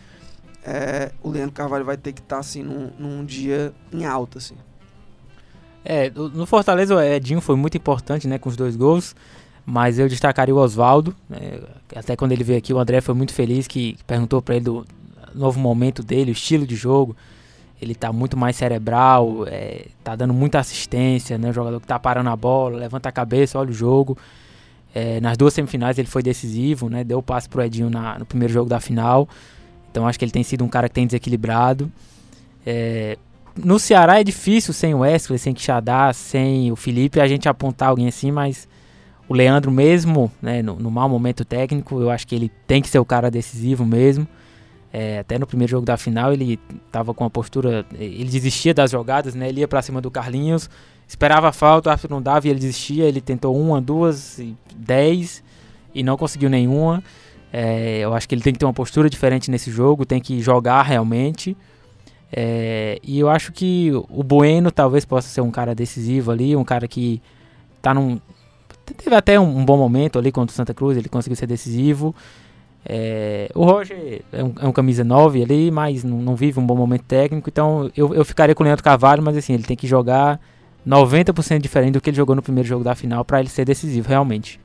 é, o Leandro Carvalho vai ter que estar tá, assim num, num, dia em alta, assim. É, no Fortaleza o Edinho foi muito importante, né, com os dois gols, mas eu destacaria o Oswaldo, né, até quando ele veio aqui o André foi muito feliz que perguntou para ele do novo momento dele, o estilo de jogo, ele tá muito mais cerebral, é, tá dando muita assistência, né, o jogador que tá parando a bola, levanta a cabeça, olha o jogo, é, nas duas semifinais ele foi decisivo, né, deu o passe pro Edinho na, no primeiro jogo da final, então acho que ele tem sido um cara que tem desequilibrado. É, no Ceará é difícil sem o Wesley, sem Quixadá, sem o Felipe, a gente apontar alguém assim, mas o Leandro mesmo, né, no, no mau momento técnico, eu acho que ele tem que ser o cara decisivo mesmo. É, até no primeiro jogo da final ele estava com a postura, ele desistia das jogadas, né? Ele ia para cima do Carlinhos, esperava a falta, o árbitro não dava e ele desistia. Ele tentou uma, duas, dez e não conseguiu nenhuma. É, eu acho que ele tem que ter uma postura diferente nesse jogo, tem que jogar realmente. É, e eu acho que o Bueno talvez possa ser um cara decisivo ali, um cara que tá num. Teve até um, um bom momento ali contra o Santa Cruz, ele conseguiu ser decisivo. É, o Roger é um, é um, camisa 9 ali, mas não, não, vive um bom momento técnico, então eu, eu ficaria com o Leandro Carvalho, mas assim, ele tem que jogar 90% diferente do que ele jogou no primeiro jogo da final para ele ser decisivo, realmente.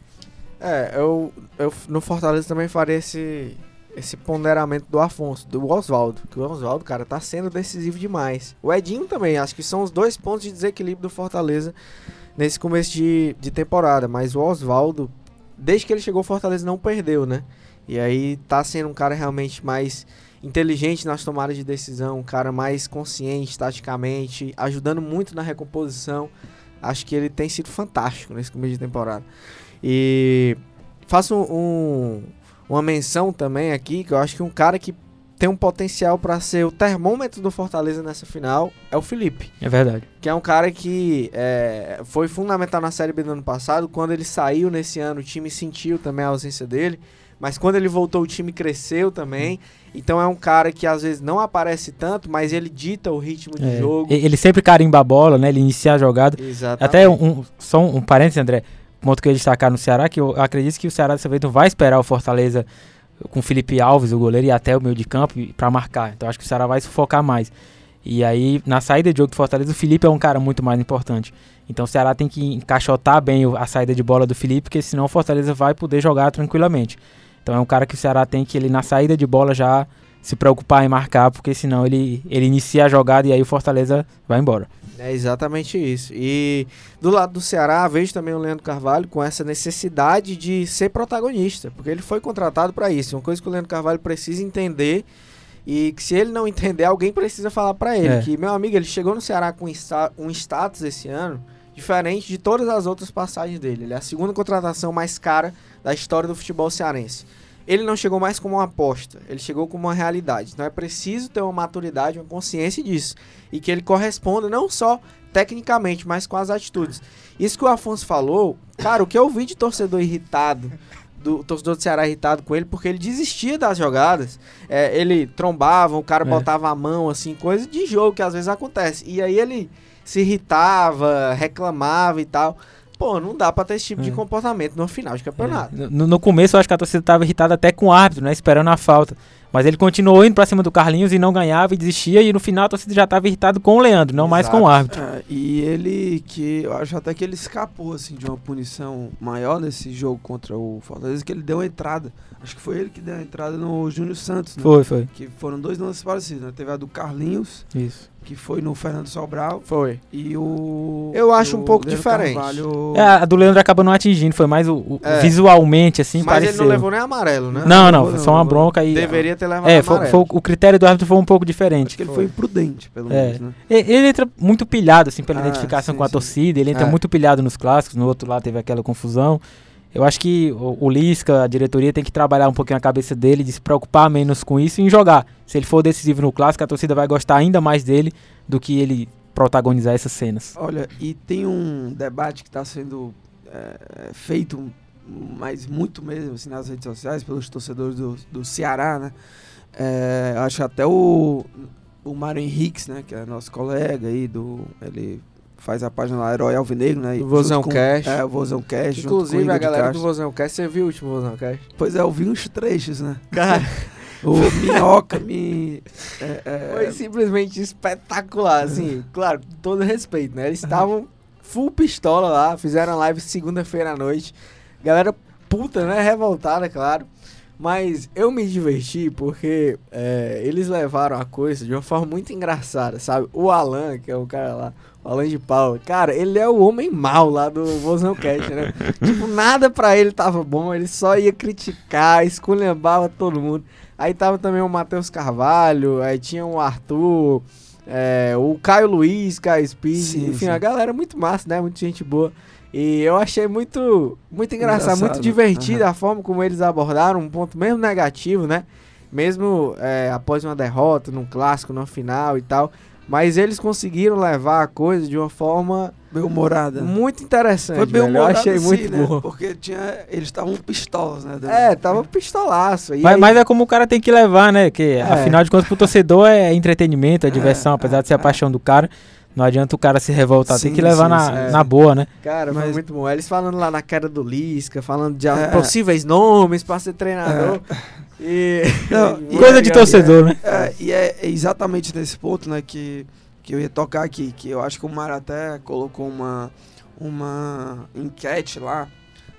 É, eu, eu no Fortaleza também faria esse, esse ponderamento do Afonso, do Oswaldo. Que o Oswaldo, cara, tá sendo decisivo demais. O Edinho também, acho que são os dois pontos de desequilíbrio do Fortaleza nesse começo de, de temporada. Mas o Oswaldo, desde que ele chegou, o Fortaleza não perdeu, né? E aí tá sendo um cara realmente mais inteligente nas tomadas de decisão, um cara mais consciente taticamente, ajudando muito na recomposição. Acho que ele tem sido fantástico nesse começo de temporada. E faço um, uma menção também aqui, que eu acho que um cara que tem um potencial para ser o termômetro do Fortaleza nessa final é o Felipe. É verdade. Que é um cara que é, foi fundamental na Série B do ano passado. Quando ele saiu nesse ano, o time sentiu também a ausência dele. Mas quando ele voltou, o time cresceu também. Então é um cara que às vezes não aparece tanto, mas ele dita o ritmo de é, jogo. Ele sempre carimba a bola, né? Ele inicia a jogada. Exatamente. Até um, só um, um parênteses, André ponto que eu ia destacar no Ceará, que eu acredito que o Ceará dessa vez não vai esperar o Fortaleza com o Felipe Alves, o goleiro, e até o meio de campo para marcar. Então acho que o Ceará vai sufocar mais. E aí, na saída de jogo do Fortaleza, o Felipe é um cara muito mais importante. Então o Ceará tem que encaixotar bem a saída de bola do Felipe, porque senão o Fortaleza vai poder jogar tranquilamente. Então é um cara que o Ceará tem que, ele na saída de bola, já se preocupar em marcar, porque senão ele, ele inicia a jogada e aí o Fortaleza vai embora. É exatamente isso. E do lado do Ceará, vejo também o Leandro Carvalho com essa necessidade de ser protagonista, porque ele foi contratado para isso. Uma coisa que o Leandro Carvalho precisa entender e que se ele não entender, alguém precisa falar para ele. É. Que, meu amigo, ele chegou no Ceará com um status esse ano diferente de todas as outras passagens dele. Ele é a segunda contratação mais cara da história do futebol cearense ele não chegou mais como uma aposta, ele chegou como uma realidade. Então é preciso ter uma maturidade, uma consciência disso. E que ele corresponda não só tecnicamente, mas com as atitudes. Isso que o Afonso falou, cara, o que eu vi de torcedor irritado, do torcedor do Ceará irritado com ele, porque ele desistia das jogadas. É, ele trombava, o cara é. botava a mão, assim, coisa de jogo que às vezes acontece. E aí ele se irritava, reclamava e tal. Pô, não dá pra ter esse tipo é. de comportamento no final de campeonato. É. No, no, começo eu acho que a torcida tava irritada até com o árbitro, né? Esperando a falta. Mas ele continuou indo pra cima do Carlinhos e não ganhava e desistia. E no final a torcida já tava irritado com o Leandro, não Exato. mais com o árbitro. É, e ele que. Eu acho até que ele escapou assim, de uma punição maior nesse jogo contra o Fortaleza, que ele deu uma entrada. Acho que foi ele que deu a entrada no Júnior Santos, né? Foi, foi. Que foram dois lances parecidos, né? Teve a do Carlinhos. Isso que foi no Fernando Sobral. Foi. E o. Eu acho um pouco diferente. Carvalho... É, a do Leandro acabou não atingindo, foi mais o, o é. visualmente, assim, Mas pareceu. ele não levou nem amarelo, né? Não, não, foi só uma bronca e. Deveria ter levado é, foi, foi, o critério do árbitro foi um pouco diferente. Acho que ele foi, foi imprudente, pelo é. menos, né? Ele entra muito pilhado, assim, pela ah, identificação sim, com a sim. torcida, ele entra é. muito pilhado nos clássicos, no outro lado teve aquela confusão. Eu acho que o, o Lisca, a diretoria, tem que trabalhar um pouquinho a cabeça dele, de se preocupar menos com isso e em jogar. Se ele for decisivo no clássico, a torcida vai gostar ainda mais dele do que ele protagonizar essas cenas. Olha, e tem um debate que está sendo é, feito, mas muito mesmo, assim, nas redes sociais, pelos torcedores do, do Ceará, né? É, acho até o, o Mário Henriques, né, que é nosso colega aí, do, ele faz a página lá, Herói Alvinegro, né? Do Vozão com, Cash. É, o Vozão Cash. Inclusive, a galera do Vozão Cash, você viu o último Vozão Cash? Pois é, eu vi uns trechos, né? Cara, o Minhoca me... É, é, foi simplesmente espetacular, assim, claro, com todo respeito, né? Eles estavam full pistola lá, fizeram live segunda-feira à noite. Galera puta, né? Revoltada, claro. Mas eu me diverti porque é, eles levaram a coisa de uma forma muito engraçada, sabe? O Alan, que é o cara lá, Alan de Paula, cara, ele é o homem mal lá do Vozão Cat, né? tipo, nada pra ele tava bom, ele só ia criticar, esculhambava todo mundo. Aí tava também o Matheus Carvalho, aí tinha o Arthur, é, o Caio Luiz, Caio Speed, Sim, enfim, sim. a galera muito massa, né? Muita gente boa. E eu achei muito, muito engraçado, Engraçado. muito divertido Aham. a forma como eles abordaram um ponto mesmo negativo, né? Mesmo é, após uma derrota, num clássico, no final e tal. Mas eles conseguiram levar a coisa de uma forma bem humorada. muito interessante. Foi bem velho. Eu achei sim, muito né? bom. Porque tinha, eles estavam pistolas, né? É, tava pistolaço. E Mas, aí- mas é como o cara tem que levar, né? Que afinal de contas, pro torcedor é entretenimento, é diversão, É, apesar de ser a paixão do cara. Não adianta o cara se revoltar, tem Sim, que levar sim, na, na boa, né? Cara, foi Mas- muito bom. Eles falando lá na cara do Lisca, falando de É. possíveis nomes pra ser treinador. E. Não, Muito Coisa de legal. torcedor, né? É, e é é exatamente nesse ponto, né, que, que eu ia tocar aqui, que eu acho que o Mário até colocou uma, uma enquete lá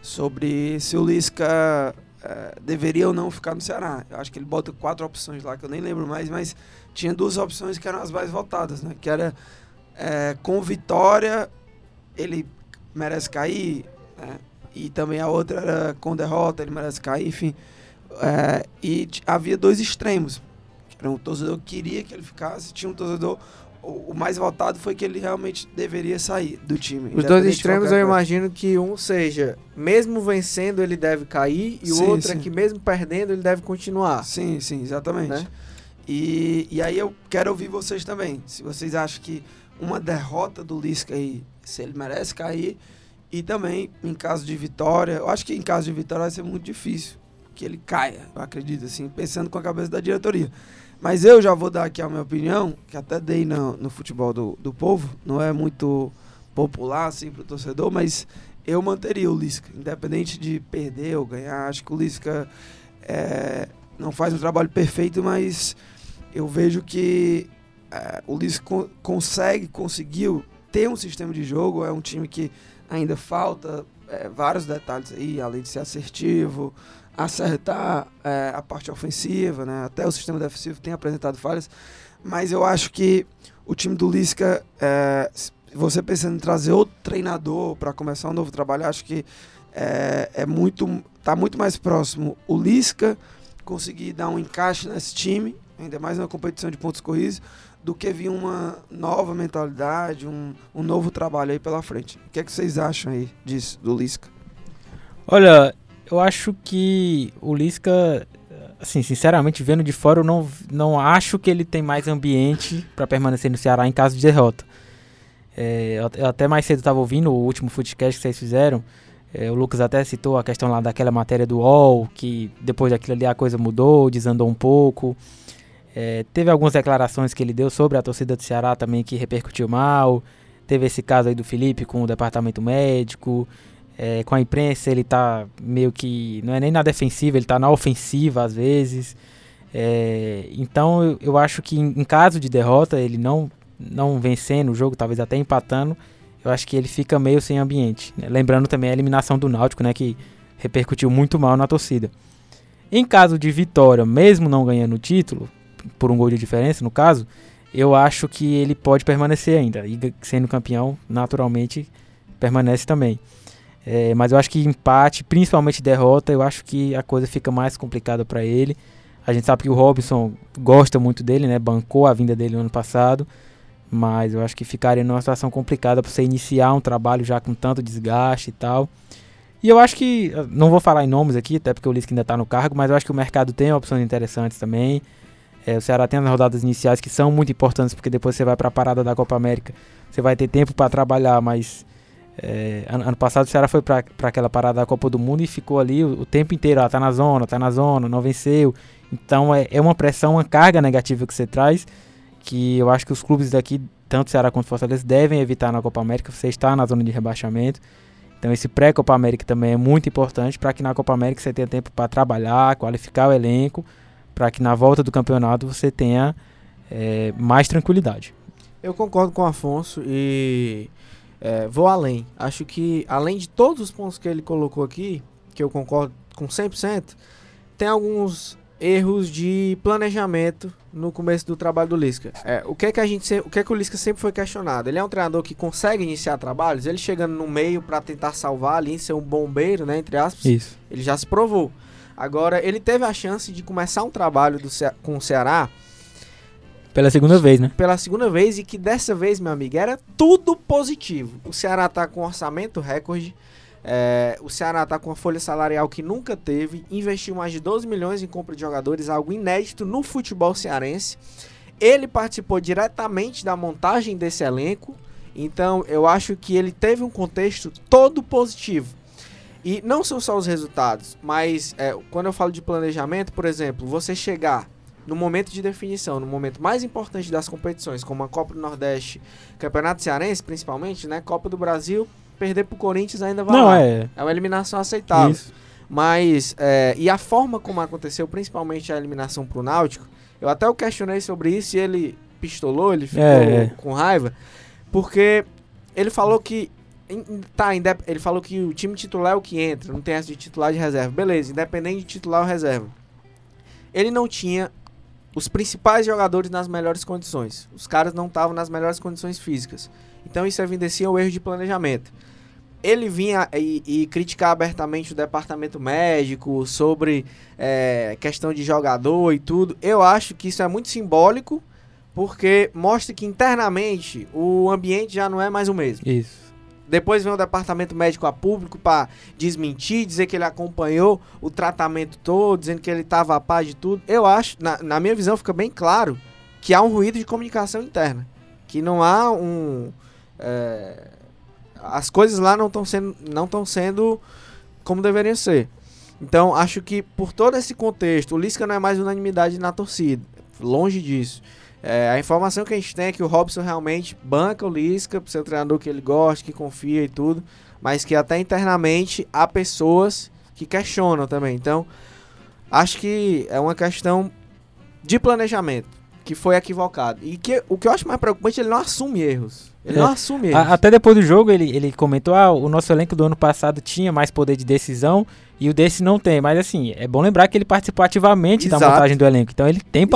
sobre se o Lisca é, deveria ou não ficar no Ceará. Eu acho que ele bota quatro opções lá, que eu nem lembro mais, mas tinha duas opções que eram as mais votadas, né, que era é, com vitória, ele merece cair, né, e também a outra era com derrota, ele merece cair, enfim. É, e havia dois extremos. Era um torcedor que queria que ele ficasse, tinha um torcedor. O, o mais votado foi que ele realmente deveria sair do time. Os dois extremos eu coisa. imagino que um seja, mesmo vencendo, ele deve cair, e o Sim, outro é sim. que mesmo perdendo, ele deve continuar. Sim, sim, exatamente. Né? E, e aí eu quero ouvir vocês também. Se vocês acham que uma derrota do Lisca aí, se ele merece cair, e também em caso de vitória, eu acho que em caso de vitória vai ser muito difícil que ele caia, eu acredito, assim, pensando com a cabeça da diretoria. Mas eu já vou dar aqui a minha opinião, que até dei no, no futebol do, do povo, não é muito popular assim pro torcedor, mas eu manteria o Lisca, independente de perder ou ganhar. Acho que o Lisca é, não faz um trabalho perfeito, mas eu vejo que é, o Lisca con- consegue, conseguiu ter um sistema de jogo. É um time que ainda falta é, vários detalhes aí, além de ser assertivo, acertar é, a parte ofensiva, né? Até o sistema defensivo tem apresentado falhas, mas eu acho que o time do Lisca, é, você pensando em trazer outro treinador para começar um novo trabalho, acho que é, é muito, tá muito mais próximo o Lisca conseguir dar um encaixe nesse time, ainda mais na competição de pontos corridos, do que vir uma nova mentalidade, um, um novo trabalho aí pela frente. O que, é que vocês acham aí disso, do Lisca? Olha, eu acho que o Lisca, assim, sinceramente, vendo de fora, eu não, não acho que ele tem mais ambiente para permanecer no Ceará em caso de derrota. É, eu, até mais cedo estava ouvindo o último footcast que vocês fizeram. é, o Lucas até citou a questão lá daquela matéria do UOL, que depois daquilo ali a coisa mudou, desandou um pouco. É, teve algumas declarações que ele deu sobre a torcida do Ceará também que repercutiu mal. Teve esse caso aí do Felipe com o departamento médico. É, com a imprensa ele tá meio que. Não é nem na defensiva, ele tá na ofensiva às vezes. É, então eu, eu acho que em, em caso de derrota, ele não, não vencendo o jogo, talvez até empatando, eu acho que ele fica meio sem ambiente. né? Lembrando também a eliminação do Náutico, né? Que repercutiu muito mal na torcida. Em caso de vitória, mesmo não ganhando o título, por um gol de diferença no caso, eu acho que ele pode permanecer ainda. E sendo campeão, naturalmente, permanece também. É, mas eu acho que empate, principalmente derrota, eu acho que a coisa fica mais complicada para ele. A gente sabe que o Robson gosta muito dele, né? Bancou a vinda dele no ano passado. Mas eu acho que ficaria numa situação complicada para você iniciar um trabalho já com tanto desgaste e tal. E eu acho que, não vou falar em nomes aqui, até porque o Lisca ainda está no cargo, mas eu acho que o mercado tem opções interessantes também. É, o Ceará tem as rodadas iniciais que são muito importantes, porque depois você vai para a parada da Copa América, você vai ter tempo para trabalhar, mas é, ano, ano, passado o Ceará foi para aquela parada da Copa do Mundo e ficou ali o, o tempo inteiro, ah, tá na zona, tá na zona, não venceu. Então é, é uma pressão, uma carga negativa que você traz, que eu acho que os clubes daqui, tanto Ceará quanto Fortaleza, devem evitar na Copa América, você está na zona de rebaixamento. Então esse pré-Copa América também é muito importante para que na Copa América você tenha tempo para trabalhar, qualificar o elenco, para que na volta do campeonato você tenha é, mais tranquilidade. Eu concordo com o Afonso e é, vou além. Acho que além de todos os pontos que ele colocou aqui, que eu concordo com 100%, tem alguns erros de planejamento no começo do trabalho do Lisca. É, o que é que a gente, o que é que o Lisca sempre foi questionado? Ele é um treinador que consegue iniciar trabalhos, ele chegando no meio para tentar salvar ali, ser um bombeiro, né, entre aspas. Isso. Ele já se provou. Agora ele teve a chance de começar um trabalho do Ce com o Ceará pela segunda vez, né? Pela segunda vez e que dessa vez, meu amigo, era tudo positivo. O Ceará tá com orçamento recorde. É, o Ceará está com uma folha salarial que nunca teve, investiu mais de 12 milhões em compra de jogadores, algo inédito no futebol cearense. Ele participou diretamente da montagem desse elenco, então eu acho que ele teve um contexto todo positivo. E não são só os resultados, mas é, quando eu falo de planejamento, por exemplo, você chegar no momento de definição, no momento mais importante das competições, como a Copa do Nordeste, Campeonato Cearense principalmente, né? Copa do Brasil, perder pro Corinthians ainda vai Não, lá. é. É uma eliminação aceitável. Isso. Mas, é, e a forma como aconteceu, principalmente a eliminação pro Náutico, eu até o questionei sobre isso e ele pistolou, ele ficou É, é. com raiva, porque ele falou que. Tá, ele falou que o time titular é o que entra, não tem essa de titular de reserva. Beleza, independente de titular ou reserva. Ele não tinha os principais jogadores nas melhores condições. Os caras não estavam nas melhores condições físicas. Então isso evidencia o erro de planejamento. Ele vinha e, e criticar abertamente o departamento médico sobre é, questão de jogador e tudo. Eu acho que isso é muito simbólico, porque mostra que internamente o ambiente já não é mais o mesmo. Isso. Depois vem o departamento médico a público para desmentir, dizer que ele acompanhou o tratamento todo, dizendo que ele estava a paz de tudo. Eu acho, na, na minha visão, fica bem claro que há um ruído de comunicação interna. Que não há um. é, as coisas lá não estão sendo, não estão sendo como deveriam ser. Então, acho que por todo esse contexto, o Lisca não é mais unanimidade na torcida. Longe disso. É, a informação que a gente tem é que o Robson realmente banca o Lisca por ser o treinador que ele gosta, que confia e tudo, mas que até internamente há pessoas que questionam também. Então, acho que é uma questão de planejamento que foi equivocado. E que o que eu acho mais preocupante, ele não assume erros. Ele É. não assume erros. A- até depois do jogo ele, ele comentou: ah, o nosso elenco do ano passado tinha mais poder de decisão e o desse não tem. Mas assim, é bom lembrar que ele participou ativamente da Exato. montagem do elenco. Então ele tem Exato.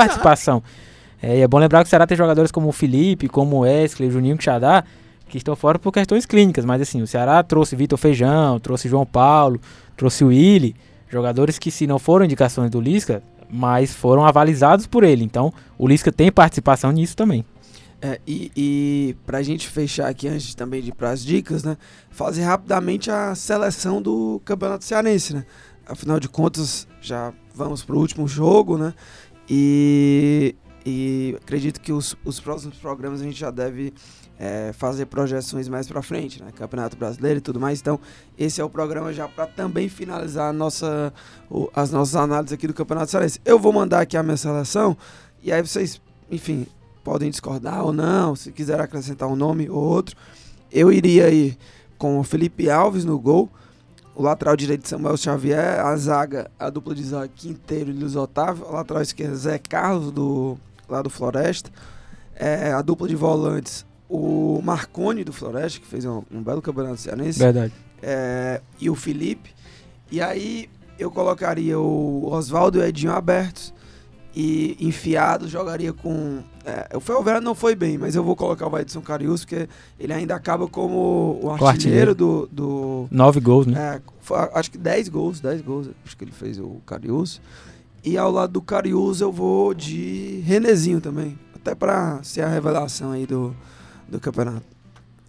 É, e é bom lembrar que o Ceará tem jogadores como o Felipe, como o Wesley, o Juninho Xadá, que estão fora por questões clínicas. Mas assim, o Ceará trouxe Vitor Feijão, trouxe João Paulo, trouxe o Willi. Jogadores que, se não foram indicações do Lisca, mas foram avalizados por ele. Então, o Lisca tem participação nisso também. É, e, e pra gente fechar aqui, antes também de ir pras dicas, né? Fazer rapidamente a seleção do Campeonato Cearense, né? Afinal de contas, já vamos pro último jogo, né? E, e acredito que os, os próximos programas a gente já deve é, fazer projeções mais pra frente, né? Campeonato Brasileiro e tudo mais. Então, esse é o programa já para também finalizar nossa, o- as nossas análises aqui do Campeonato Cearense. Eu vou mandar aqui a minha seleção e aí vocês, enfim, podem discordar ou não, se quiser acrescentar um nome ou outro. Eu iria aí com o Felipe Alves no gol, o lateral direito Samuel Xavier, a zaga, a dupla de zaga Quinteiro e Luiz Otávio, o lateral esquerdo Zé Carlos do lá do Floresta, é, a dupla de volantes o Marcone do Floresta, que fez um, um belo campeonato cearense, Verdade. é, e o Felipe. E aí eu colocaria o Oswaldo e o Edinho abertos. E enfiado, jogaria com. É, o Felvera não foi bem, mas eu vou colocar o Edson Carius, porque ele ainda acaba como o artilheiro, artilheiro. do. do Nove gols, né? é, foi- acho que 10 gols, 10 gols, acho que ele fez o Carius. E ao lado do Carius eu vou de Renezinho também. Até pra ser a revelação aí do, do campeonato.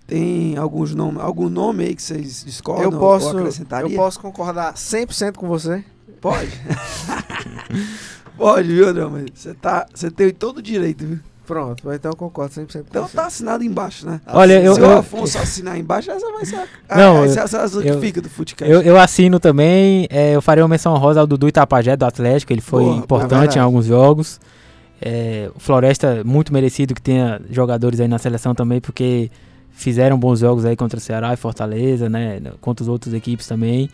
Tem alguns nome, algum nome aí que vocês discordam Eu posso, eu posso concordar 100% com você. Pode. Pode, viu, André? Você tá, você tem todo o direito, viu? Pronto, então eu concordo 100% com Então tá assinado embaixo, né? Olha, eu- Se eu- o Afonso assinar embaixo, essa vai ser a, Não, a, eu- essa, essa, que eu- fica do Footcast. Eu, eu assino também, é, eu faria uma menção honrosa ao Dudu Itapajé do Atlético, ele foi Boa, importante verdade. em alguns jogos. É, o Floresta, muito merecido que tenha jogadores aí na seleção também, porque fizeram bons jogos aí contra o Ceará e Fortaleza, né? Contra as outras equipes também.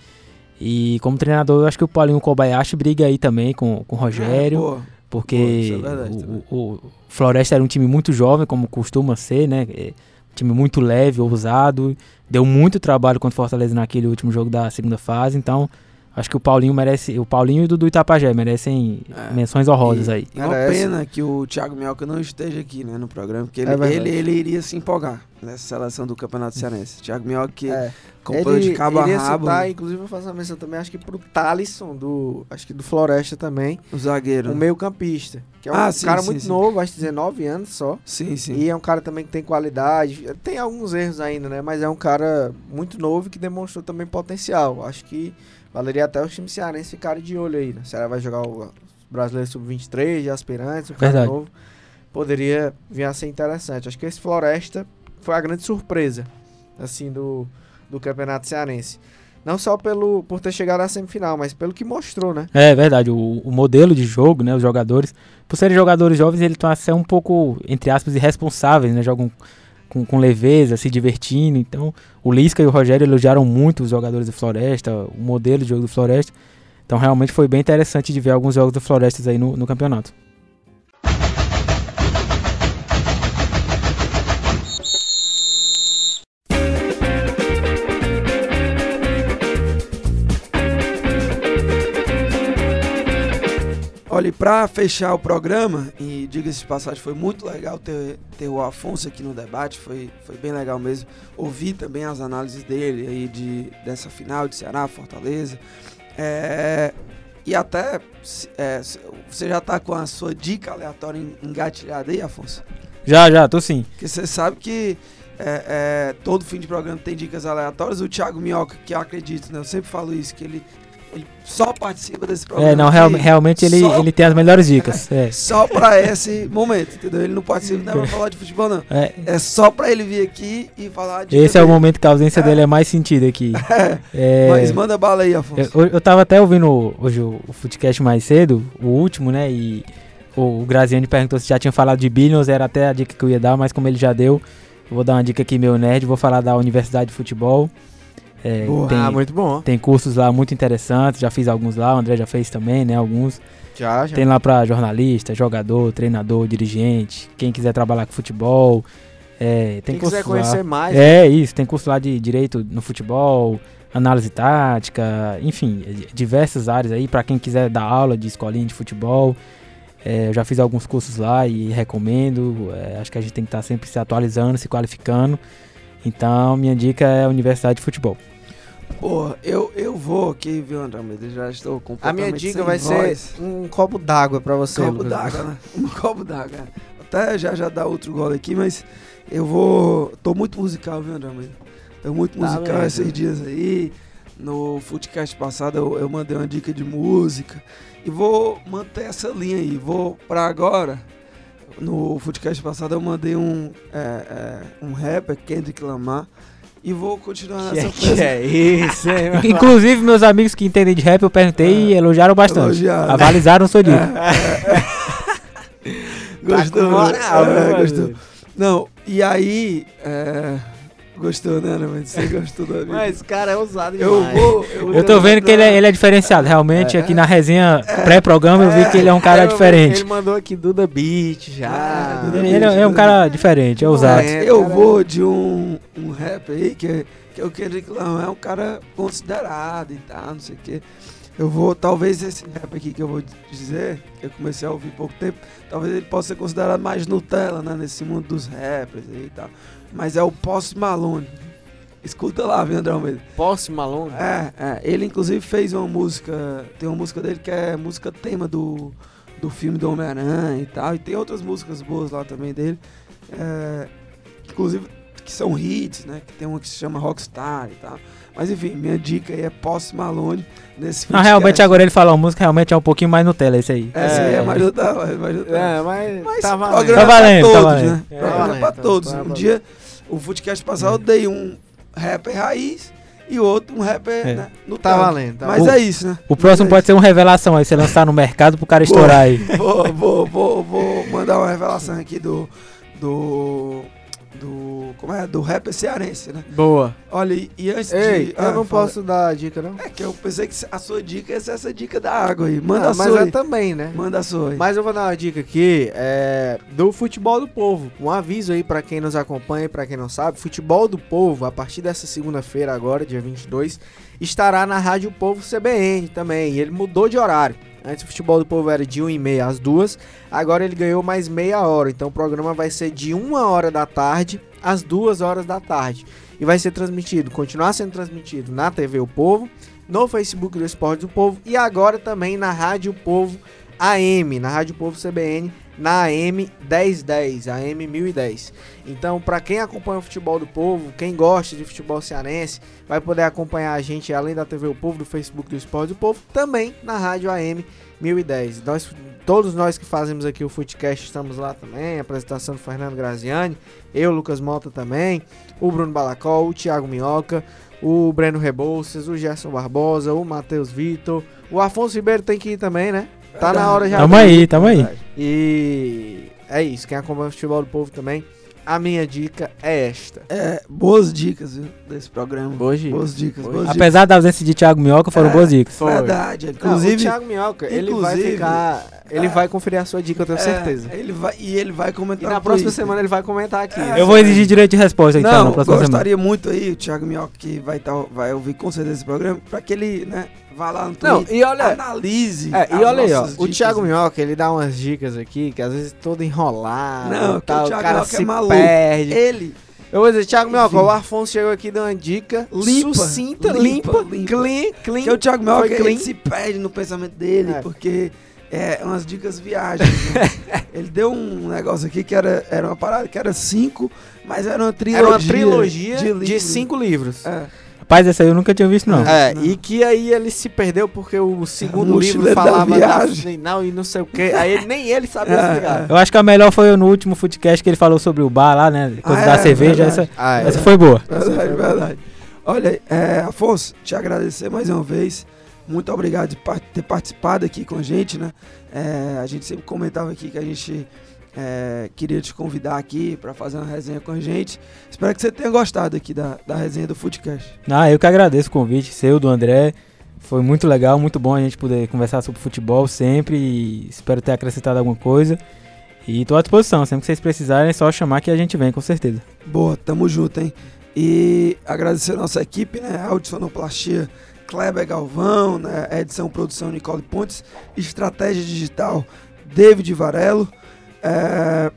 E como treinador, eu acho que o Paulinho Kobayashi briga aí também com, com o Rogério. É, Porque é verdade o- o, o Floresta era um time muito jovem, como costuma ser, né? É, um time muito leve, ousado. Deu muito trabalho contra o Fortaleza naquele último jogo da segunda fase. Então, acho que o Paulinho merece. O Paulinho e o Dudu Itapajé merecem É. menções honrosas E- aí. E uma pena que o Thiago Minhoca não esteja aqui né, no programa, porque ele, É ele, ele iria se empolgar nessa seleção do Campeonato Cearense. Thiago Minhoca que É. acompanhou de cabo a iria rabo citar, inclusive eu faço uma menção também, acho que pro Talisson, do, acho que do Floresta também, o zagueiro. um meio campista, que é um Ah, sim, cara sim, muito sim. novo, acho que 19 anos só, Sim, sim. e é um cara também que tem qualidade, tem alguns erros ainda, né, mas é um cara muito novo e que demonstrou também potencial, acho que valeria até os times cearenses ficarem de olho aí, né, o Ceará vai jogar o Brasileiro Sub-23 de aspirantes, cara Verdade. novo, poderia vir a ser interessante, acho que esse Floresta foi a grande surpresa, assim, do, do Campeonato Cearense. Não só pelo, por ter chegado à semifinal, mas pelo que mostrou, né? É verdade, o, o modelo de jogo, né? Os jogadores, por serem jogadores jovens, eles estão a ser um pouco, entre aspas, irresponsáveis, né? Jogam com, com leveza, se divertindo. Então, o Lisca e o Rogério elogiaram muito os jogadores do Floresta, o modelo de jogo do Floresta. Então, realmente foi bem interessante de ver alguns jogos do Florestas aí no, no campeonato. Olha, pra fechar o programa, e diga-se de passagem, foi muito legal ter, ter o Afonso aqui no debate, foi, foi bem legal mesmo. Ouvir também as análises dele aí de, dessa final de Ceará, Fortaleza. É, e até, é, você já tá com a sua dica aleatória en- engatilhada aí, Afonso? Já, já, tô sim. Porque você sabe que é, é, todo fim de programa tem dicas aleatórias. O Thiago Minhoca, que eu acredito, né? Eu sempre falo isso, que ele, ele só participa desse programa. É, não, real- realmente ele, só- ele tem as melhores dicas. É, Só pra esse momento, entendeu? Ele não participa, não é pra falar de futebol, não. é, É só pra ele vir aqui e falar de. esse é o momento que a ausência dele é mais sentido aqui. É, Mas manda bala aí, Afonso. Eu, eu tava até ouvindo hoje o, o Footcast mais cedo, o último, né? E o, o Graziani perguntou se já tinha falado de Billions, era até a dica que eu ia dar, mas como ele já deu, eu vou dar uma dica aqui, meu nerd, vou falar da Universidade de Futebol. É, Boa. tem, Ah, muito bom. tem cursos lá muito interessantes, já fiz alguns lá, o André já fez também, né? Alguns. Já, já. Tem lá pra jornalista, jogador, treinador, dirigente, quem quiser trabalhar com futebol. É, tem Quem quiser conhecer lá. mais, né? É isso, tem curso lá de direito no futebol, análise tática, enfim, eh, diversas áreas aí para quem quiser dar aula de escolinha de futebol. É, eu já fiz alguns cursos lá e recomendo. é, acho que a gente tem que estar sempre se atualizando, se qualificando. Então, minha dica é a Universidade de Futebol. Porra, eu, eu vou aqui, viu, André Almeida? Já estou A completamente minha dica vai voz. ser um copo d'água pra você, copo d'água, né? Um copo d'água. Até já já dá outro gole aqui, mas eu vou. Tô muito musical, viu, André Almeida? Tô muito Tá musical esses dias aí. No Footcast passado eu, eu mandei uma dica de música. E vou manter essa linha aí. Vou pra agora. No Footcast passado eu mandei um, é, é, um rapper, Kendrick Lamar. E vou continuar Que, nessa é- que é isso, hein? meu? Inclusive, meus amigos que entendem de rap, eu perguntei e elogiaram bastante. Elogiaram. Avalizaram sua dica. Gostou? Tá moral, É, né, gostou. mano? Não, e aí. é, Gostou, né? Mas você gostou da minha. Mas, cara, é ousado eu demais. vou. Eu tô vendo que ele é, ele é diferenciado. Realmente, É. aqui na resenha pré-programa, eu vi que ele é um cara É, diferente. Ele mandou aqui Duda Beat já. Ah, Duda Ele, Beat, ele é é um cara diferente, é ousado. É, eu cara. vou de um, um rap aí, que, é- que é o Kendrick Lamar, é um cara considerado e tal, não sei o quê. Eu vou, talvez esse rap aqui que eu vou dizer, que eu comecei a ouvir há pouco tempo, talvez ele possa ser considerado mais Nutella, né, nesse mundo dos rappers aí e tal. Mas é o Post Malone. Escuta lá, viu, André Almeida? Posse Malone? É, é, ele inclusive fez uma música, tem uma música dele que é música tema do, do filme do Homem-Aranha e tal, e tem outras músicas boas lá também dele. É, inclusive que são hits, né? Que tem uma que se chama Rockstar e tal. Mas enfim, minha dica aí é Post Malone nesse Não, realmente agora ele falou a música, realmente é um pouquinho mais Nutella esse aí. Essa aí é É. da- mais do da- É, mas, Mas tá programa valendo. Tá é valendo, pra tá todos, valendo. né? É, programa é valendo, pra tá- todos. tá um valendo. dia, o podcast passado eu dei um rapper raiz e outro um rapper, É. né? No Tá valendo, tá Mas valendo. é isso, né? O próximo Mas é pode ser uma revelação aí, você lançar no mercado pro cara estourar aí. Vou, vou, vou, vou mandar uma revelação aqui do. Do. Do. Como é? Do rapper cearense, né? Boa. Olha, e, e antes Ei, de. eu ah, não fala. posso dar dica, não? É que eu pensei que a sua dica ia ser essa dica da água aí. Manda Ah, a mas sua. é aí. também, né? Manda a sua aí. Mas eu vou dar uma dica aqui é, do Futebol do Povo. Um aviso aí pra quem nos acompanha e pra quem não sabe. Futebol do Povo, a partir dessa segunda-feira agora, dia 22, estará na Rádio Povo CBN também. E ele mudou de horário. Antes o Futebol do Povo era de 1 e meia às 2 agora ele ganhou mais meia hora. Então o programa vai ser de 1 hora da tarde às 2 horas da tarde. E vai ser transmitido, continuar sendo transmitido na TV O Povo, no Facebook do Esporte do Povo e agora também na Rádio Povo AM, na Rádio Povo CBN, na AM 1010, AM 1010. Então, para quem acompanha o futebol do povo, quem gosta de futebol cearense, vai poder acompanhar a gente além da TV O Povo, do Facebook do Esporte do Povo, também na Rádio AM 1010. Nós, todos nós que fazemos aqui o Footcast estamos lá também, a apresentação do Fernando Graziani, eu, Lucas Mota também, o Bruno Balacol, o Thiago Minhoca, o Breno Rebouças, o Gerson Barbosa, o Matheus Vitor, o Afonso Ribeiro tem que ir também, né? Tá na hora já. Tamo aí, tamo aí. E é isso, quem acompanha o futebol do povo também, a minha dica é esta. É, boas dicas viu, desse programa. Boas dicas. Boas dicas. Boas dicas. Apesar da ausência de Thiago Minhoca, foram É. boas dicas. Foi. Verdade. Não, Inclusive. o Thiago Minhoca, ele vai inclusive- ficar. Ele É. vai conferir a sua dica, eu tenho é, certeza. Ele vai, e ele vai E comentar na no próxima Twitter. semana ele vai comentar aqui. É. Eu vou exigir direito de resposta então, Não, na próxima semana. gostaria muito aí, o Thiago Minhoca, que vai, tá, vai ouvir com certeza esse programa, pra que ele, né, vá lá no Não, Twitter, e olha. analise. É, e olha aí, ó, o. Thiago Minhoca, ele dá umas dicas aqui que às vezes todo enrolado, Não, tal, o o cara Minhoca é se maluco. perde. Ele, Eu vou dizer, Thiago Minhoca, o Afonso chegou aqui dando uma dica Limpa, sucinta, limpa, limpa, clean, clean. que é o Thiago Minhoca, ele se perde no pensamento dele, É. porque é umas dicas viagens. né? ele deu um negócio aqui que era, era uma parada que era cinco, mas era uma trilogia. Era uma trilogia de, livros. cinco livros. É. Rapaz, essa aí eu nunca tinha visto, não. É, Não. e que aí ele se perdeu porque o segundo O livro da falava da viagem. final e não sei o que. Aí nem ele sabia É, explicar. Eu acho que a melhor foi no último Footcast que ele falou sobre o bar lá, né? Coisa Ah, da é, cerveja. verdade. Essa, Ah, é. essa foi boa. Verdade, verdade. Olha, é, Afonso, te agradecer mais uma vez. Muito obrigado par- ter participado aqui com a gente, né? É, a gente sempre comentava aqui que a gente é, queria te convidar aqui para fazer uma resenha com a gente. Espero que você tenha gostado aqui da, da resenha do Footcast. Ah, eu que agradeço o convite seu, do André. Foi muito legal, muito bom a gente poder conversar sobre futebol sempre. E espero ter acrescentado alguma coisa. E tô à disposição, sempre que vocês precisarem é só chamar que a gente vem, com certeza. Boa, tamo junto, hein? E agradecer a nossa equipe, né? Áudio Sonoplastia, Kleber Galvão, né? Edição Produção Nicole Pontes, Estratégia Digital, David Varelo, é,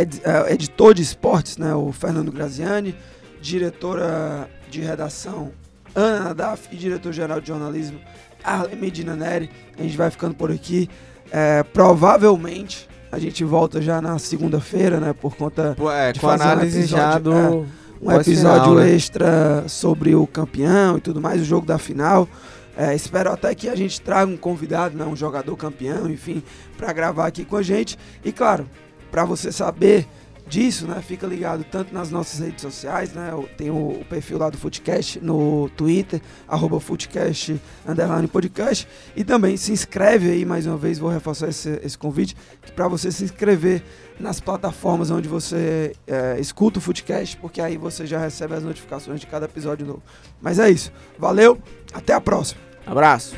ed- é, editor de esportes, né? O Fernando Graziani, diretora de redação Ana Nadaf e diretor-geral de jornalismo Arlen Medina Neri. A gente vai ficando por aqui. É, provavelmente a gente volta já na segunda-feira, né? Por conta Pô, é, de com fazer um análise já episódio, do. é, um episódio né? extra sobre o campeão e tudo mais, o jogo da final. É, espero até que a gente traga um convidado, né, um jogador campeão, enfim, para gravar aqui com a gente. E claro, para você saber disso, né, fica ligado tanto nas nossas redes sociais, né, tem o, o perfil lá do Footcast no Twitter, arroba underline podcast, e também se inscreve aí, mais uma vez, vou reforçar esse, esse convite, para você se inscrever nas plataformas onde você é, escuta o Footcast, porque aí você já recebe as notificações de cada episódio novo. Mas é isso. Valeu, até a próxima. Abraço.